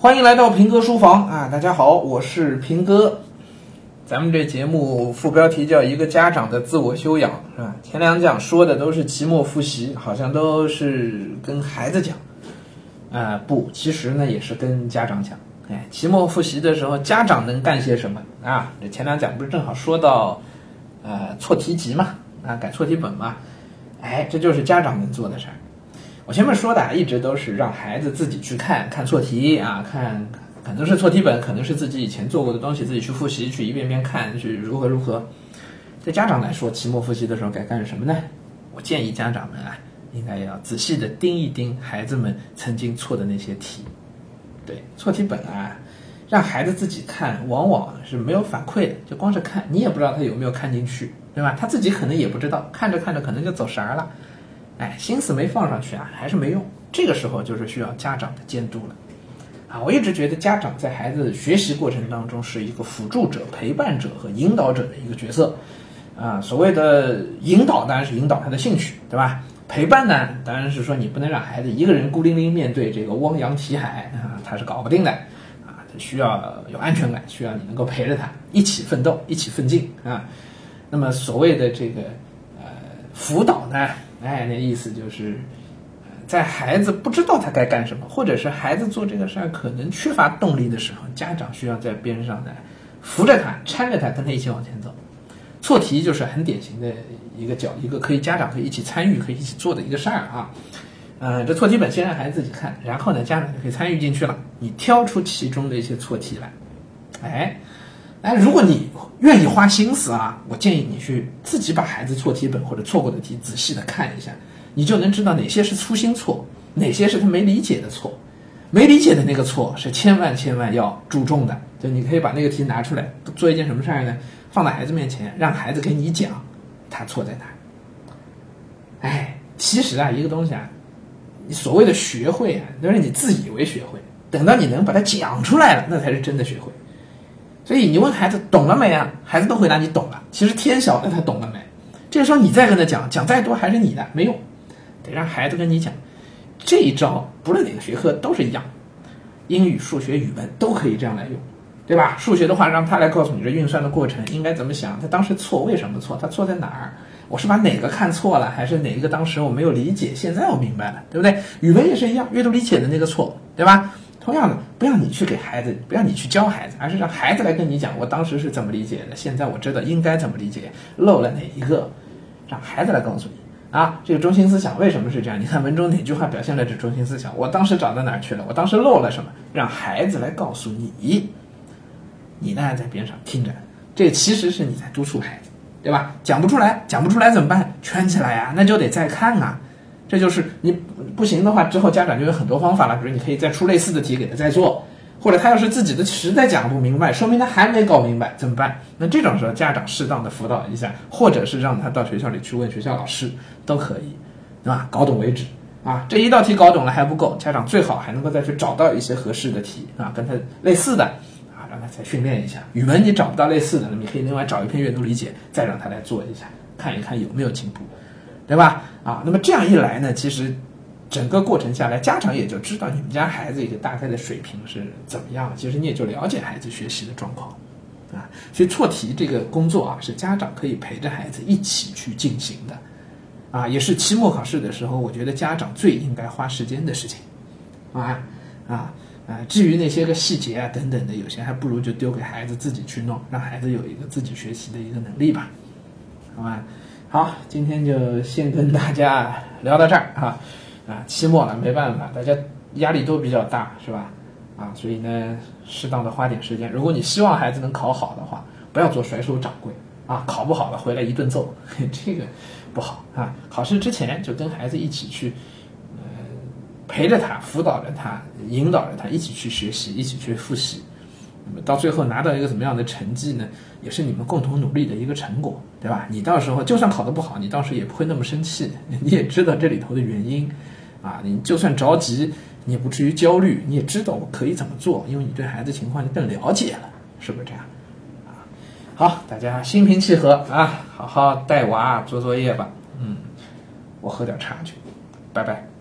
欢迎来到平哥书房啊！大家好，我是平哥。咱们这节目副标题叫“一个家长的自我修养”，是吧？前两讲说的都是期末复习，好像都是跟孩子讲啊，不，其实呢也是跟家长讲。哎，期末复习的时候，家长能干些什么啊？这前两讲不是正好说到呃错题集嘛，啊改错题本嘛？哎，这就是家长能做的事儿。我前面说的，一直都是让孩子自己去看看错题啊，看可能是错题本，可能是自己以前做过的东西，自己去复习，去一遍遍看，去如何如何。对家长来说，期末复习的时候该干什么呢？我建议家长们啊，应该要仔细的盯一盯孩子们曾经错的那些题。对，错题本啊，让孩子自己看，往往是没有反馈的，就光是看，你也不知道他有没有看进去，对吧？他自己可能也不知道，看着看着可能就走神儿了。哎，心思没放上去啊，还是没用。这个时候就是需要家长的监督了。啊，我一直觉得家长在孩子学习过程当中是一个辅助者、陪伴者和引导者的一个角色。啊，所谓的引导当然是引导他的兴趣，对吧？陪伴呢，当然是说你不能让孩子一个人孤零零面对这个汪洋题海啊，他是搞不定的。啊，他需要有安全感，需要你能够陪着他一起奋斗、一起奋进啊。那么所谓的这个辅导呢？哎，那意思就是，在孩子不知道他该干什么，或者是孩子做这个事儿可能缺乏动力的时候，家长需要在边上呢，扶着他，搀着他，跟他一起往前走。错题就是很典型的一个角，一个可以家长可以一起参与、可以一起做的一个事儿啊。呃，这错题本先让孩子自己看，然后呢，家长就可以参与进去了。你挑出其中的一些错题来，哎。哎，如果你愿意花心思啊，我建议你去自己把孩子错题本或者错过的题仔细的看一下，你就能知道哪些是粗心错，哪些是他没理解的错。没理解的那个错是千万千万要注重的。就你可以把那个题拿出来做一件什么事儿呢？放在孩子面前，让孩子给你讲他错在哪。哎，其实啊，一个东西啊，你所谓的学会啊，都是你自以为学会，等到你能把它讲出来了，那才是真的学会。所以你问孩子懂了没啊？孩子都回答你懂了。其实天晓得他懂了没。这个时候你再跟他讲，讲再多还是你的，没用。得让孩子跟你讲。这一招不论哪个学科都是一样，英语、数学、语文都可以这样来用，对吧？数学的话，让他来告诉你这运算的过程应该怎么想，他当时错为什么错，他错在哪儿？我是把哪个看错了，还是哪一个当时我没有理解，现在我明白了，对不对？语文也是一样，阅读理解的那个错，对吧？同样的，不要你去给孩子，不要你去教孩子，而是让孩子来跟你讲，我当时是怎么理解的，现在我知道应该怎么理解，漏了哪一个，让孩子来告诉你啊。这个中心思想为什么是这样？你看文中哪句话表现了这中心思想？我当时找到哪儿去了？我当时漏了什么？让孩子来告诉你，你呢在边上听着，这其实是你在督促孩子，对吧？讲不出来，讲不出来怎么办？圈起来呀，那就得再看啊。这就是你不行的话，之后家长就有很多方法了。比如你可以再出类似的题给他再做，或者他要是自己的实在讲不明白，说明他还没搞明白，怎么办？那这种时候家长适当的辅导一下，或者是让他到学校里去问学校老师都可以，对吧？搞懂为止啊！这一道题搞懂了还不够，家长最好还能够再去找到一些合适的题啊，跟他类似的啊，让他再训练一下。语文你找不到类似的，那你可以另外找一篇阅读理解，再让他来做一下，看一看有没有进步。对吧？啊，那么这样一来呢，其实整个过程下来，家长也就知道你们家孩子一个大概的水平是怎么样。其实你也就了解孩子学习的状况，啊，所以错题这个工作啊，是家长可以陪着孩子一起去进行的，啊，也是期末考试的时候，我觉得家长最应该花时间的事情，啊啊啊！至于那些个细节啊等等的，有些还不如就丢给孩子自己去弄，让孩子有一个自己学习的一个能力吧，好吧？好，今天就先跟大家聊到这儿哈，啊，期末了没办法，大家压力都比较大，是吧？啊，所以呢，适当的花点时间。如果你希望孩子能考好的话，不要做甩手掌柜啊，考不好了回来一顿揍，这个不好啊。考试之前就跟孩子一起去，呃，陪着他，辅导着他，引导着他一起去学习，一起去复习。那么到最后拿到一个怎么样的成绩呢？也是你们共同努力的一个成果，对吧？你到时候就算考得不好，你到时也不会那么生气，你也知道这里头的原因，啊，你就算着急，你也不至于焦虑，你也知道我可以怎么做，因为你对孩子情况就更了解了，是不是这样？啊，好，大家心平气和啊，好好带娃做作业吧。嗯，我喝点茶去，拜拜。